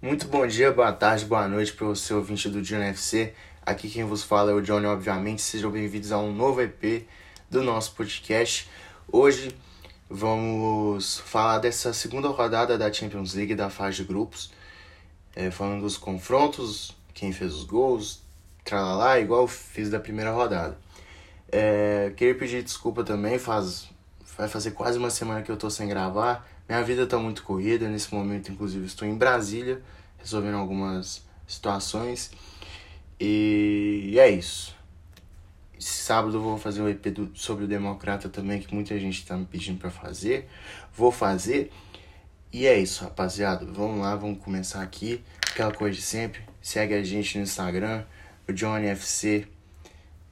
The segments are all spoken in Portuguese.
Muito bom dia, boa tarde, boa noite para você ouvinte do Johnny FC. Aqui quem vos fala é o Johnny, obviamente. Sejam bem-vindos a um novo EP do nosso podcast. Hoje vamos falar dessa segunda rodada da Champions League da fase de grupos, é, falando dos confrontos, quem fez os gols, tralala, igual fiz da primeira rodada. É, queria pedir desculpa também, faz, vai fazer quase uma semana que eu tô sem gravar minha vida está muito corrida, nesse momento, inclusive, estou em Brasília, resolvendo algumas situações. E é isso. Sábado eu vou fazer um EP do, sobre o Democrata também, que muita gente está me pedindo para fazer. Vou fazer. E é isso, rapaziada. Vamos lá, vamos começar aqui. Aquela coisa de sempre. Segue a gente no Instagram, o JohnnyFC.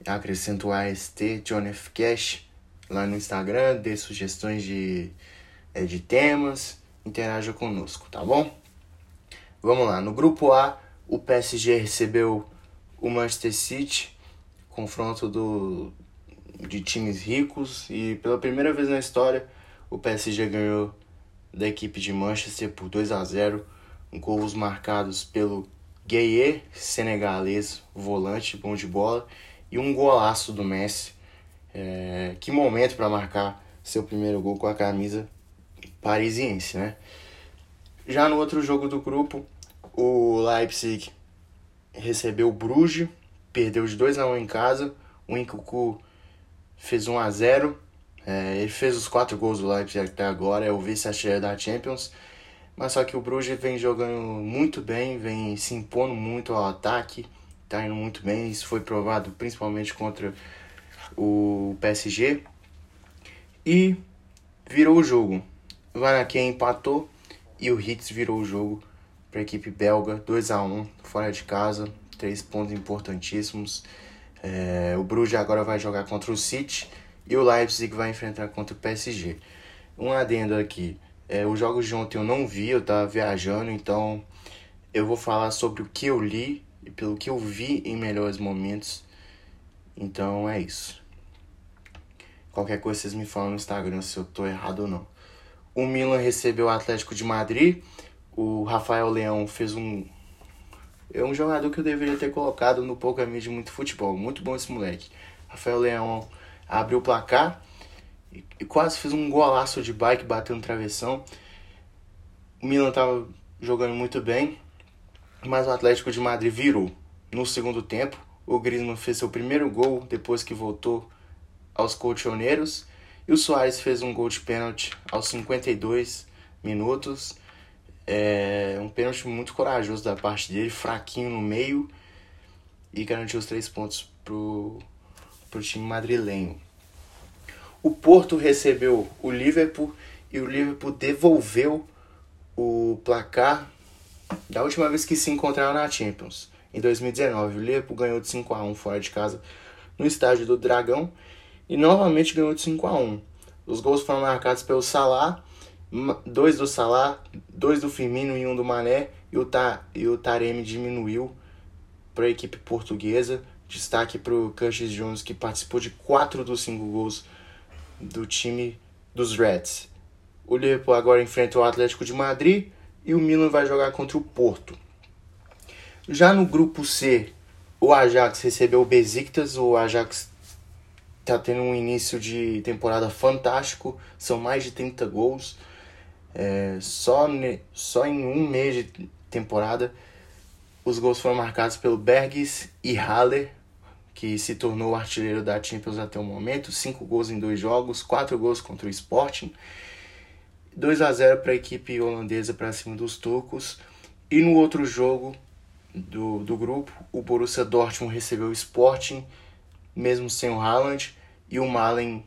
Acrescenta o AST, JohnnyFCash, lá no Instagram. Dê sugestões de é, de temas, interaja conosco, tá bom? Vamos lá, no grupo A, o PSG recebeu o Manchester City, confronto do, de times ricos, e pela primeira vez na história, o PSG ganhou da equipe de Manchester por 2 a 0 gols marcados pelo Gueye, senegalês, volante, bom de bola, e um golaço do Messi. É, que momento para marcar seu primeiro gol com a camisa parisiense, né? Já no outro jogo do grupo, o Leipzig recebeu o Bruges, perdeu de 2 a 1 em casa, o Incucu fez 1 a 0. É, ele fez os quatro gols do Leipzig até agora, é o vice-artilheiro da Champions. Mas só que o Bruges vem jogando muito bem, vem se impondo muito ao ataque, tá indo muito bem. Isso foi provado principalmente contra o PSG. E virou o jogo. Vanaken empatou e o Hits virou o jogo para a equipe belga, 2 a 1 fora de casa, três pontos importantíssimos. É, o Bruges agora vai jogar contra o City e o Leipzig vai enfrentar contra o PSG. Um adendo aqui, é, os jogos de ontem eu não vi, eu estava viajando, então eu vou falar sobre o que eu li e pelo que eu vi em melhores momentos. Então é isso. Qualquer coisa vocês me falam no Instagram se eu tô errado ou não. O Milan recebeu o Atlético de Madrid. O Rafael Leão fez um. É um jogador que eu deveria ter colocado no Pouca Mídia Muito Futebol. Muito bom esse moleque. Rafael Leão abriu o placar e quase fez um golaço de bike, bateu no travessão. O Milan estava jogando muito bem, mas o Atlético de Madrid virou. No segundo tempo, o Griezmann fez seu primeiro gol depois que voltou aos colchoneiros e o Soares fez um gol de pênalti aos 52 minutos. É um pênalti muito corajoso da parte dele, fraquinho no meio e garantiu os três pontos pro, pro time madrilenho. O Porto recebeu o Liverpool e o Liverpool devolveu o placar da última vez que se encontraram na Champions, em 2019. O Liverpool ganhou de 5 a 1 fora de casa no estádio do Dragão e novamente ganhou de 5 a 1. Os gols foram marcados pelo Salah, dois do Salah, dois do Firmino e um do Mané, e o, Ta, e o Taremi diminuiu para a equipe portuguesa. Destaque para o Curtis Jones, que participou de quatro dos cinco gols do time dos Reds. O Liverpool agora enfrenta o Atlético de Madrid e o Milan vai jogar contra o Porto. Já no grupo C, o Ajax recebeu o Besiktas, o Ajax tá tendo um início de temporada fantástico, são mais de 30 gols. É, só, ne, só em um mês de temporada, os gols foram marcados pelo Bergs e Haller, que se tornou o artilheiro da Champions até o momento. Cinco gols em dois jogos, quatro gols contra o Sporting. 2 a 0 para a equipe holandesa para cima dos turcos. E no outro jogo do, do grupo, o Borussia Dortmund recebeu o Sporting mesmo sem o Haaland, e o Malen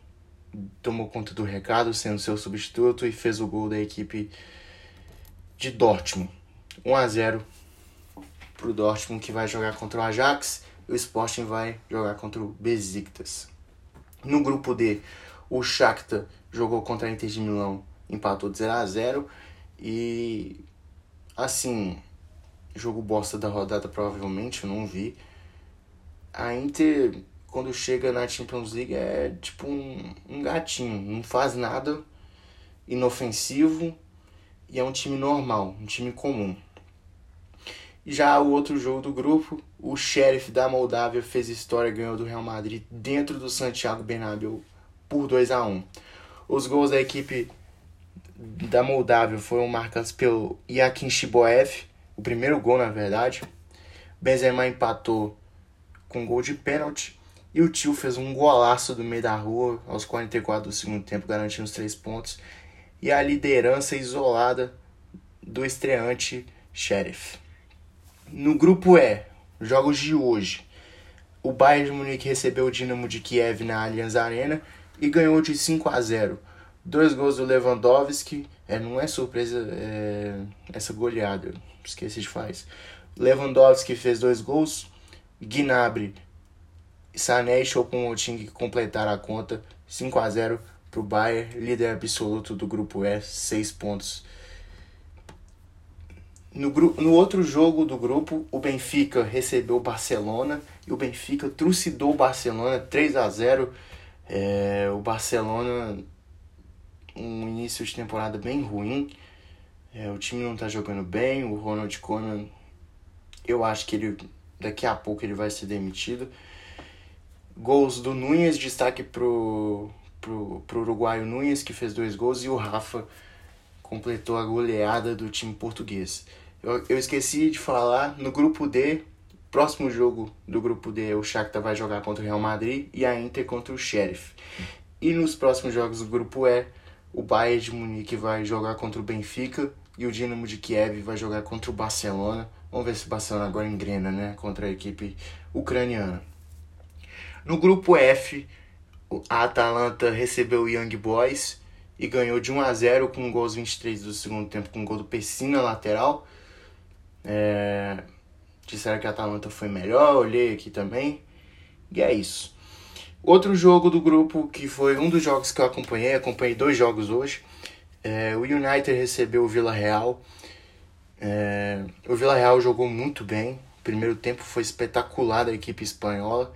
tomou conta do recado, sendo seu substituto, e fez o gol da equipe de Dortmund. 1 a 0 para o Dortmund, que vai jogar contra o Ajax, o Sporting vai jogar contra o Besiktas. No grupo D, o Shakhtar jogou contra a Inter de Milão, empatou de 0 a 0 e assim, jogo bosta da rodada provavelmente, eu não vi. A Inter quando chega na Champions League é tipo um, um gatinho, não faz nada inofensivo e é um time normal, um time comum. Já o outro jogo do grupo, o Sheriff da Moldávia fez história ganhou do Real Madrid dentro do Santiago Bernabéu por 2 a 1 Os gols da equipe da Moldávia foram marcados pelo Yakin Shiboev, o primeiro gol na verdade. Benzema empatou com gol de pênalti. E o Tio fez um golaço do meio da rua aos 44 do segundo tempo, garantindo os três pontos. E a liderança isolada do estreante Sheriff. No grupo E, jogos de hoje. O Bayern de Munique recebeu o Dinamo de Kiev na Allianz Arena e ganhou de 5 a 0. Dois gols do Lewandowski. É, não é surpresa é, essa goleada, esqueci de faz. Lewandowski fez dois gols. Gnabry, Sané e Choupo-Moting completaram a conta 5 a 0 para o Bayern, líder absoluto do grupo E, 6 pontos. No, no outro jogo do grupo, o Benfica recebeu o Barcelona e o Benfica trucidou o Barcelona 3 a 0 é, O Barcelona, um início de temporada bem ruim. É, o time não está jogando bem. O Ronald Koeman, eu acho que ele daqui a pouco ele vai ser demitido. Gols do Nunes, destaque pro, pro, pro uruguaio Nunes, que fez dois gols, e o Rafa completou a goleada do time português. Eu, eu esqueci de falar, no grupo D, próximo jogo do grupo D, o Shakhtar vai jogar contra o Real Madrid e a Inter contra o Sheriff. E nos próximos jogos do grupo E, o Bayern de Munique vai jogar contra o Benfica e o Dinamo de Kiev vai jogar contra o Barcelona. Vamos ver se o Barcelona agora engrena, né, contra a equipe ucraniana. No grupo F, a Atalanta recebeu o Young Boys e ganhou de 1 a 0 com gols 23 do segundo tempo com gol do Pessina lateral. É... Disseram que a Atalanta foi melhor, olhei aqui também. E é isso. Outro jogo do grupo que foi um dos jogos que eu acompanhei, acompanhei dois jogos hoje. É... o United recebeu o Vila Real. É... o Vila Real jogou muito bem. O primeiro tempo foi espetacular da equipe espanhola.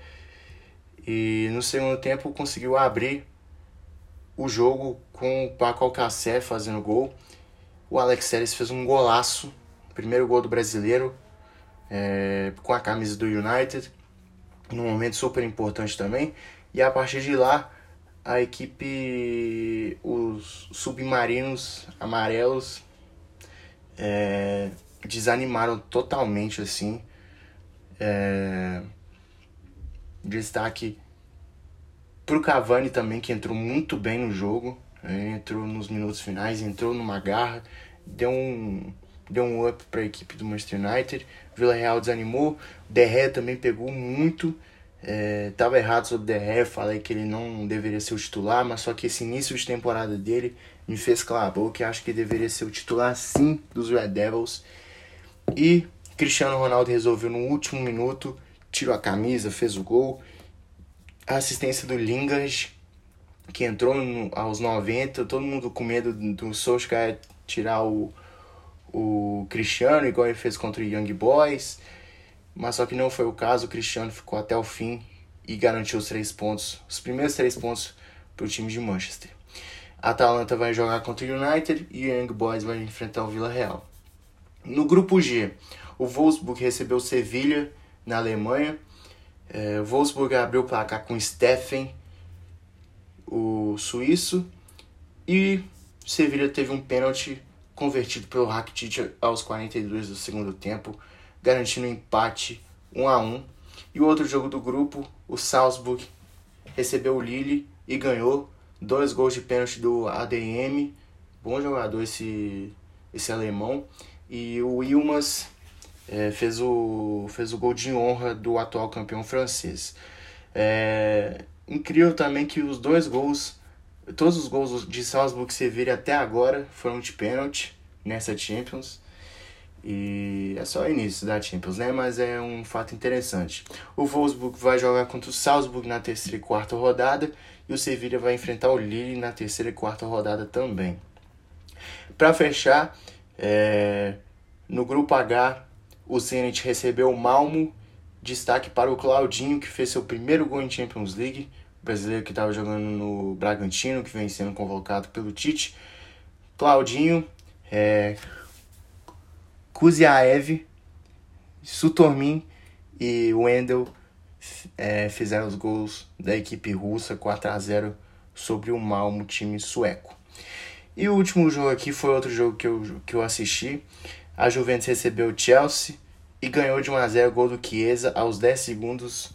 E no segundo tempo conseguiu abrir o jogo com o Paco Alcacer fazendo gol. O Alex Telles fez um golaço, primeiro gol do brasileiro, é, com a camisa do United, num momento super importante também. E a partir de lá, a equipe, os submarinos amarelos, é, desanimaram totalmente assim. É, Destaque pro Cavani também, que entrou muito bem no jogo. Né? Entrou nos minutos finais, entrou numa garra, deu um, deu um up para a equipe do Manchester United. Vila Real desanimou. Derré também pegou muito. É, tava errado sobre Derré, falei que ele não deveria ser o titular, mas só que esse início de temporada dele me fez calar a boca. Acho que deveria ser o titular sim dos Red Devils. E Cristiano Ronaldo resolveu no último minuto tirou a camisa, fez o gol. A assistência do Lingard, que entrou no, aos 90, todo mundo com medo do Solskjaer tirar o, o Cristiano, igual ele fez contra o Young Boys. Mas só que não foi o caso, o Cristiano ficou até o fim e garantiu os três pontos, os primeiros três pontos para o time de Manchester. A Atalanta vai jogar contra o United e o Young Boys vai enfrentar o Vila Real. No grupo G, o Wolfsburg recebeu o Sevilha na Alemanha. É, Wolfsburg abriu o placar com Steffen, o suíço, e Sevilla teve um pênalti convertido pelo Rakitic aos 42 do segundo tempo, garantindo um empate 1 a 1. E o outro jogo do grupo, o Salzburg recebeu o Lille e ganhou dois gols de pênalti do ADM, bom jogador esse esse alemão, e o Ilmas é, fez, o, fez o gol de honra do atual campeão francês. É incrível também que os dois gols, todos os gols de Salzburg que você viram até agora foram de pênalti nessa Champions. E é só o início da Champions, né? Mas é um fato interessante. O Wolfsburg vai jogar contra o Salzburg na terceira e quarta rodada. E o Sevilla vai enfrentar o Lille na terceira e quarta rodada também. Para fechar, é... no grupo H, o Zenit recebeu o Malmo. Destaque para o Claudinho, que fez seu primeiro gol em Champions League. Brasileiro que estava jogando no Bragantino, que vem sendo convocado pelo Tite. Claudinho, é, Kuziaev, Sutormin e Wendel é, fizeram os gols da equipe russa 4 a 0 sobre o Malmo, time sueco. E o último jogo aqui foi outro jogo que eu, que eu assisti. A Juventus recebeu o Chelsea e ganhou de 1 a 0 gol do Chiesa aos 10 segundos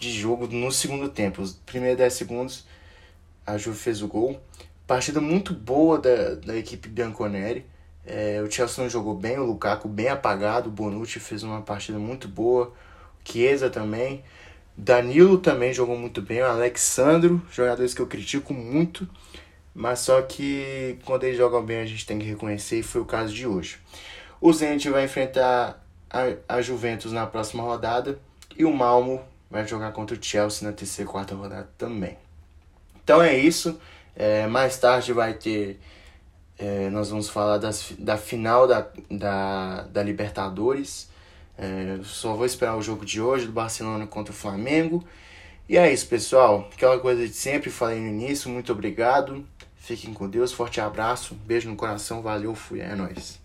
de jogo no segundo tempo. Os primeiros 10 segundos a Juve fez o gol. Partida muito boa da, da equipe Bianconeri. É, o Chelsea não jogou bem, o Lukaku bem apagado, o Bonucci fez uma partida muito boa, o Chiesa também. Danilo também jogou muito bem, o Alexandro, jogadores que eu critico muito, mas só que quando eles jogam bem a gente tem que reconhecer e foi o caso de hoje. O Zenit vai enfrentar a, a Juventus na próxima rodada e o Malmo vai jogar contra o Chelsea na terceira e quarta rodada também. Então é isso. É, mais tarde vai ter. É, nós vamos falar das, da final da, da, da Libertadores. É, só vou esperar o jogo de hoje do Barcelona contra o Flamengo. E é isso, pessoal. Aquela coisa de sempre, falei no início. Muito obrigado. Fiquem com Deus. Forte abraço. Beijo no coração. Valeu. Fui. É nóis.